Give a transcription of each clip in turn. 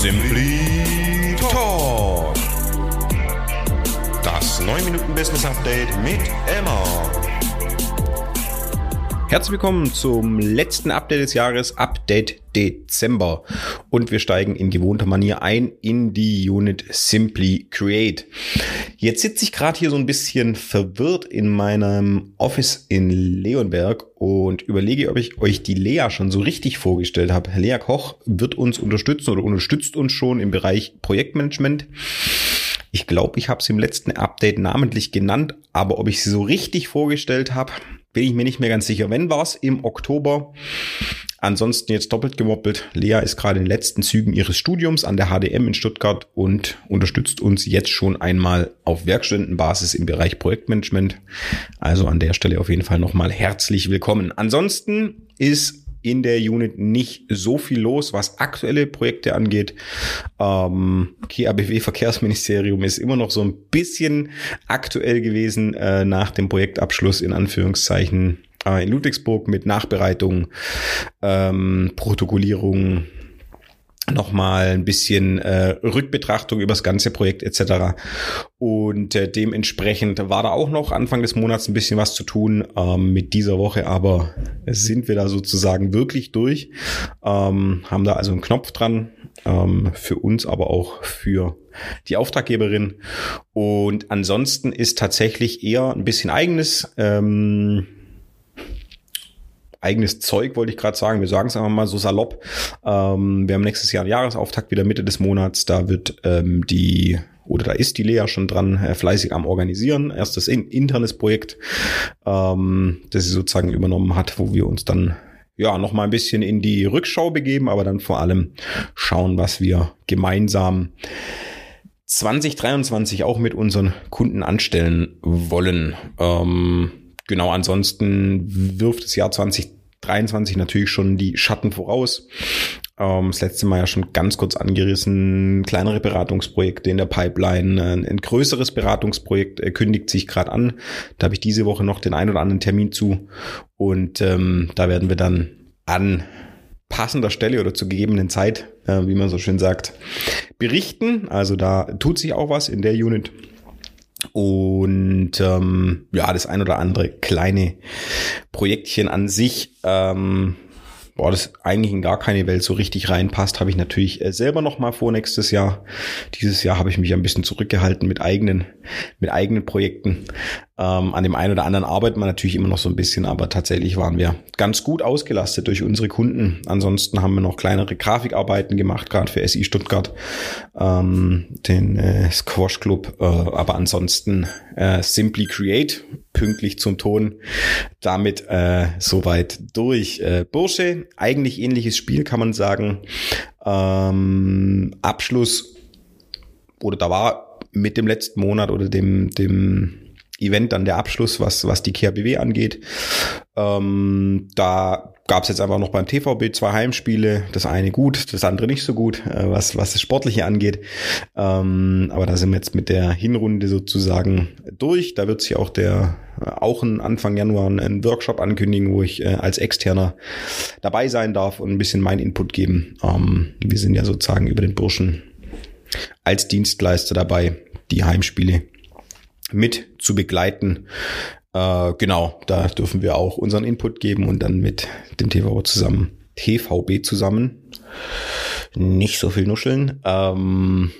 Simply Talk. Das 9 Minuten Business Update mit Emma. Herzlich willkommen zum letzten Update des Jahres, Update Dezember. Und wir steigen in gewohnter Manier ein in die Unit Simply Create. Jetzt sitze ich gerade hier so ein bisschen verwirrt in meinem Office in Leonberg und überlege, ob ich euch die Lea schon so richtig vorgestellt habe. Lea Koch wird uns unterstützen oder unterstützt uns schon im Bereich Projektmanagement. Ich glaube, ich habe sie im letzten Update namentlich genannt, aber ob ich sie so richtig vorgestellt habe, bin ich mir nicht mehr ganz sicher. Wenn war es im Oktober. Ansonsten jetzt doppelt gemoppelt. Lea ist gerade in den letzten Zügen ihres Studiums an der HDM in Stuttgart und unterstützt uns jetzt schon einmal auf Werkstudentenbasis im Bereich Projektmanagement. Also an der Stelle auf jeden Fall nochmal herzlich willkommen. Ansonsten ist in der Unit nicht so viel los, was aktuelle Projekte angeht. Ähm, KABW Verkehrsministerium ist immer noch so ein bisschen aktuell gewesen äh, nach dem Projektabschluss in Anführungszeichen äh, in Ludwigsburg mit Nachbereitung, ähm, Protokollierung, nochmal ein bisschen äh, Rückbetrachtung über das ganze Projekt etc. Und äh, dementsprechend war da auch noch Anfang des Monats ein bisschen was zu tun. Ähm, mit dieser Woche aber sind wir da sozusagen wirklich durch. Ähm, haben da also einen Knopf dran. Ähm, für uns, aber auch für die Auftraggeberin. Und ansonsten ist tatsächlich eher ein bisschen eigenes. Ähm, eigenes Zeug, wollte ich gerade sagen. Wir sagen es einfach mal so salopp. Ähm, wir haben nächstes Jahr einen Jahresauftakt wieder Mitte des Monats. Da wird ähm, die oder da ist die Lea schon dran, äh, fleißig am Organisieren. Erstes in, internes Projekt, ähm, das sie sozusagen übernommen hat, wo wir uns dann ja noch mal ein bisschen in die Rückschau begeben, aber dann vor allem schauen, was wir gemeinsam 2023 auch mit unseren Kunden anstellen wollen. Ähm, genau, ansonsten wirft das Jahr 2023 natürlich schon die Schatten voraus. Ähm, das letzte Mal ja schon ganz kurz angerissen, kleinere Beratungsprojekte in der Pipeline. Ein, ein größeres Beratungsprojekt äh, kündigt sich gerade an. Da habe ich diese Woche noch den einen oder anderen Termin zu. Und ähm, da werden wir dann an passender Stelle oder zur gegebenen Zeit, äh, wie man so schön sagt, berichten. Also da tut sich auch was in der Unit. Und ähm, ja, das ein oder andere kleine Projektchen an sich, ähm, boah, das eigentlich in gar keine Welt so richtig reinpasst, habe ich natürlich äh, selber noch mal vor nächstes Jahr. Dieses Jahr habe ich mich ein bisschen zurückgehalten mit eigenen, mit eigenen Projekten. Ähm, an dem einen oder anderen arbeitet man natürlich immer noch so ein bisschen, aber tatsächlich waren wir ganz gut ausgelastet durch unsere Kunden. Ansonsten haben wir noch kleinere Grafikarbeiten gemacht, gerade für SI Stuttgart, ähm, den äh, Squash Club, äh, aber ansonsten äh, Simply Create, pünktlich zum Ton, damit äh, soweit durch. Äh, Bursche, eigentlich ähnliches Spiel kann man sagen. Ähm, Abschluss oder da war mit dem letzten Monat oder dem, dem Event dann der Abschluss, was, was die KHBW angeht. Ähm, da gab es jetzt einfach noch beim TVB zwei Heimspiele. Das eine gut, das andere nicht so gut, äh, was, was das Sportliche angeht. Ähm, aber da sind wir jetzt mit der Hinrunde sozusagen durch. Da wird sich auch der auch ein Anfang Januar einen Workshop ankündigen, wo ich äh, als Externer dabei sein darf und ein bisschen meinen Input geben. Ähm, wir sind ja sozusagen über den Burschen als Dienstleister dabei, die Heimspiele mit zu begleiten. Äh, genau, da dürfen wir auch unseren Input geben und dann mit dem TV zusammen, TVB zusammen, nicht so viel nuscheln, ähm,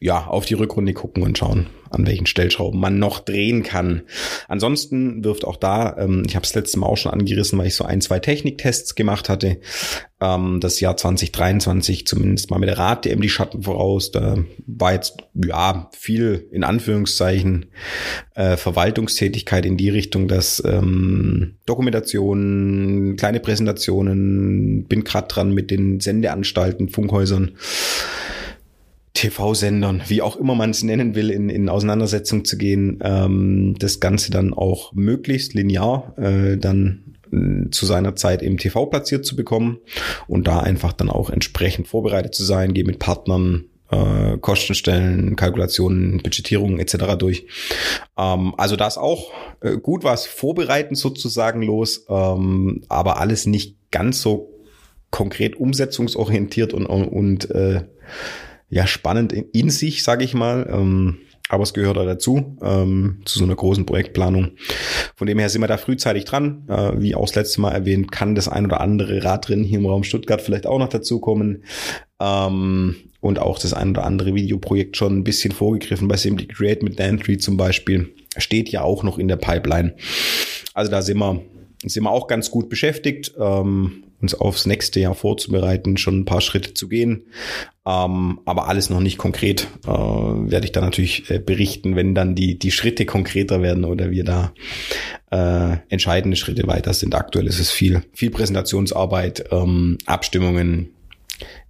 ja, auf die Rückrunde gucken und schauen, an welchen Stellschrauben man noch drehen kann. Ansonsten wirft auch da, ähm, ich habe es letztes Mal auch schon angerissen, weil ich so ein, zwei Techniktests gemacht hatte, ähm, das Jahr 2023 zumindest mal mit der Rad-DM die Schatten voraus. Da war jetzt ja viel in Anführungszeichen äh, Verwaltungstätigkeit in die Richtung, dass ähm, Dokumentationen, kleine Präsentationen, bin gerade dran mit den Sendeanstalten, Funkhäusern TV-Sendern, wie auch immer man es nennen will, in, in Auseinandersetzung zu gehen, ähm, das Ganze dann auch möglichst linear äh, dann äh, zu seiner Zeit im TV platziert zu bekommen und da einfach dann auch entsprechend vorbereitet zu sein, gehe mit Partnern äh, Kostenstellen, Kalkulationen, Budgetierungen etc. durch. Ähm, also da ist auch äh, gut was vorbereitend sozusagen los, ähm, aber alles nicht ganz so konkret umsetzungsorientiert und, und äh, ja spannend in, in sich, sage ich mal. Ähm, aber es gehört auch dazu, ähm, zu so einer großen Projektplanung. Von dem her sind wir da frühzeitig dran. Äh, wie auch das letzte Mal erwähnt, kann das ein oder andere Rad drin hier im Raum Stuttgart vielleicht auch noch dazukommen. Ähm, und auch das ein oder andere Videoprojekt schon ein bisschen vorgegriffen bei Simply Create mit Dan3 zum Beispiel. Steht ja auch noch in der Pipeline. Also da sind wir, sind wir auch ganz gut beschäftigt. Ähm, uns aufs nächste Jahr vorzubereiten, schon ein paar Schritte zu gehen. Ähm, aber alles noch nicht konkret. Äh, werde ich dann natürlich äh, berichten, wenn dann die, die Schritte konkreter werden oder wir da äh, entscheidende Schritte weiter sind. Aktuell ist es viel, viel Präsentationsarbeit, ähm, Abstimmungen,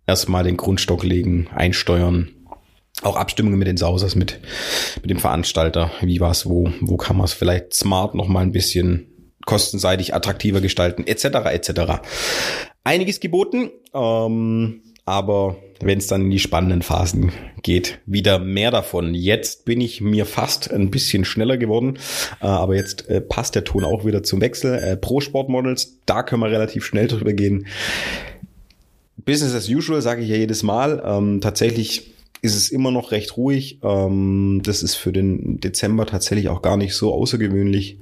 erstmal den Grundstock legen, einsteuern. Auch Abstimmungen mit den Sausers, mit, mit dem Veranstalter. Wie war's wo? Wo kann man es vielleicht smart noch mal ein bisschen kostenseitig attraktiver gestalten, etc. etc. Einiges geboten, ähm, aber wenn es dann in die spannenden Phasen geht, wieder mehr davon. Jetzt bin ich mir fast ein bisschen schneller geworden, äh, aber jetzt äh, passt der Ton auch wieder zum Wechsel. Äh, Pro Sport Models, da können wir relativ schnell drüber gehen. Business as usual, sage ich ja jedes Mal. Ähm, tatsächlich ist es immer noch recht ruhig. Ähm, das ist für den Dezember tatsächlich auch gar nicht so außergewöhnlich.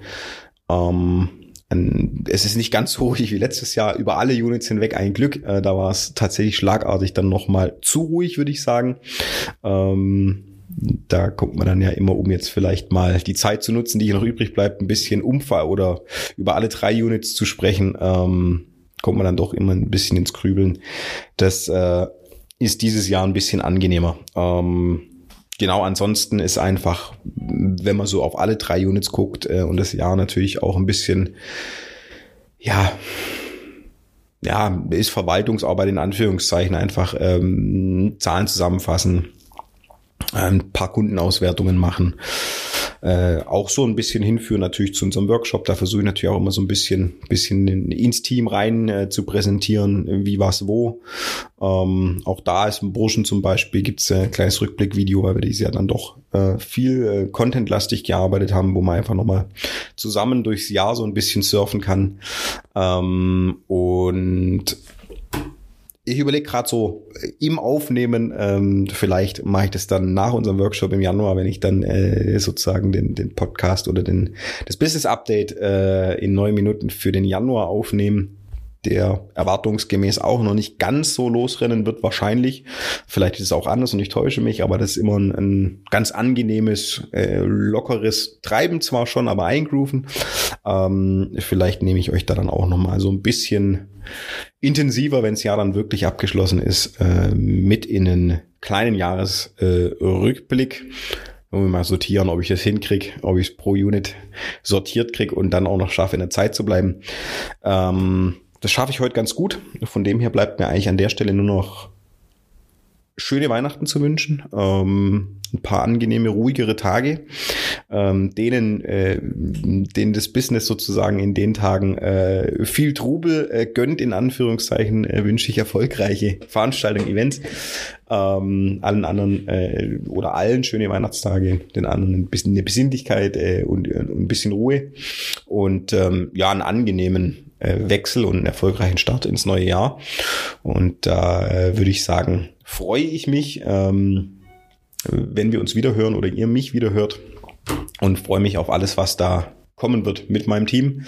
Ähm, es ist nicht ganz so ruhig wie letztes Jahr über alle Units hinweg ein Glück. Äh, da war es tatsächlich schlagartig dann nochmal zu ruhig, würde ich sagen. Ähm, da guckt man dann ja immer, um jetzt vielleicht mal die Zeit zu nutzen, die hier noch übrig bleibt, ein bisschen Umfall oder über alle drei Units zu sprechen, ähm, kommt man dann doch immer ein bisschen ins Grübeln. Das äh, ist dieses Jahr ein bisschen angenehmer. Ähm, genau, ansonsten ist einfach, wenn man so auf alle drei Units guckt äh, und das Jahr natürlich auch ein bisschen, ja, ja, ist Verwaltungsarbeit in Anführungszeichen einfach ähm, Zahlen zusammenfassen, ein paar Kundenauswertungen machen äh, auch so ein bisschen hinführen natürlich zu unserem Workshop. Da versuche ich natürlich auch immer so ein bisschen, bisschen ins Team rein äh, zu präsentieren, wie was wo. Ähm, auch da ist im Burschen zum Beispiel gibt's ein kleines Rückblickvideo, weil wir dieses Jahr dann doch äh, viel äh, contentlastig gearbeitet haben, wo man einfach nochmal zusammen durchs Jahr so ein bisschen surfen kann. Ähm, und ich überlege gerade so äh, im Aufnehmen, ähm, vielleicht mache ich das dann nach unserem Workshop im Januar, wenn ich dann äh, sozusagen den, den Podcast oder den, das Business Update äh, in neun Minuten für den Januar aufnehme der erwartungsgemäß auch noch nicht ganz so losrennen wird, wahrscheinlich. Vielleicht ist es auch anders und ich täusche mich, aber das ist immer ein, ein ganz angenehmes, äh, lockeres Treiben zwar schon, aber eingrooven. Ähm, vielleicht nehme ich euch da dann auch noch mal so ein bisschen intensiver, wenn das Jahr dann wirklich abgeschlossen ist, äh, mit in einen kleinen Jahresrückblick. Äh, wir mal sortieren, ob ich das hinkriege, ob ich es pro Unit sortiert kriege und dann auch noch schaffe, in der Zeit zu bleiben. Ähm, das schaffe ich heute ganz gut. Von dem her bleibt mir eigentlich an der Stelle nur noch schöne Weihnachten zu wünschen, ähm, ein paar angenehme, ruhigere Tage, ähm, denen, äh, denen das Business sozusagen in den Tagen äh, viel Trubel äh, gönnt, in Anführungszeichen, äh, wünsche ich erfolgreiche Veranstaltungen, Events, ähm, allen anderen äh, oder allen schöne Weihnachtstage, den anderen ein bisschen eine Besinnlichkeit äh, und, und ein bisschen Ruhe und ähm, ja, einen angenehmen Wechsel und einen erfolgreichen Start ins neue Jahr. Und da würde ich sagen, freue ich mich, ähm, wenn wir uns wieder hören oder ihr mich wieder hört und freue mich auf alles, was da kommen wird mit meinem Team,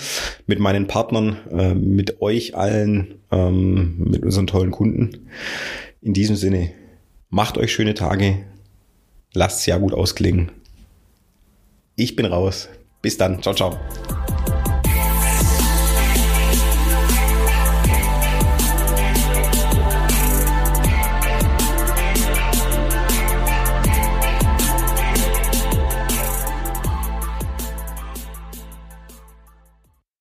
mit meinen Partnern, äh, mit euch allen, ähm, mit unseren tollen Kunden. In diesem Sinne, macht euch schöne Tage, lasst es ja gut ausklingen. Ich bin raus. Bis dann. Ciao, ciao.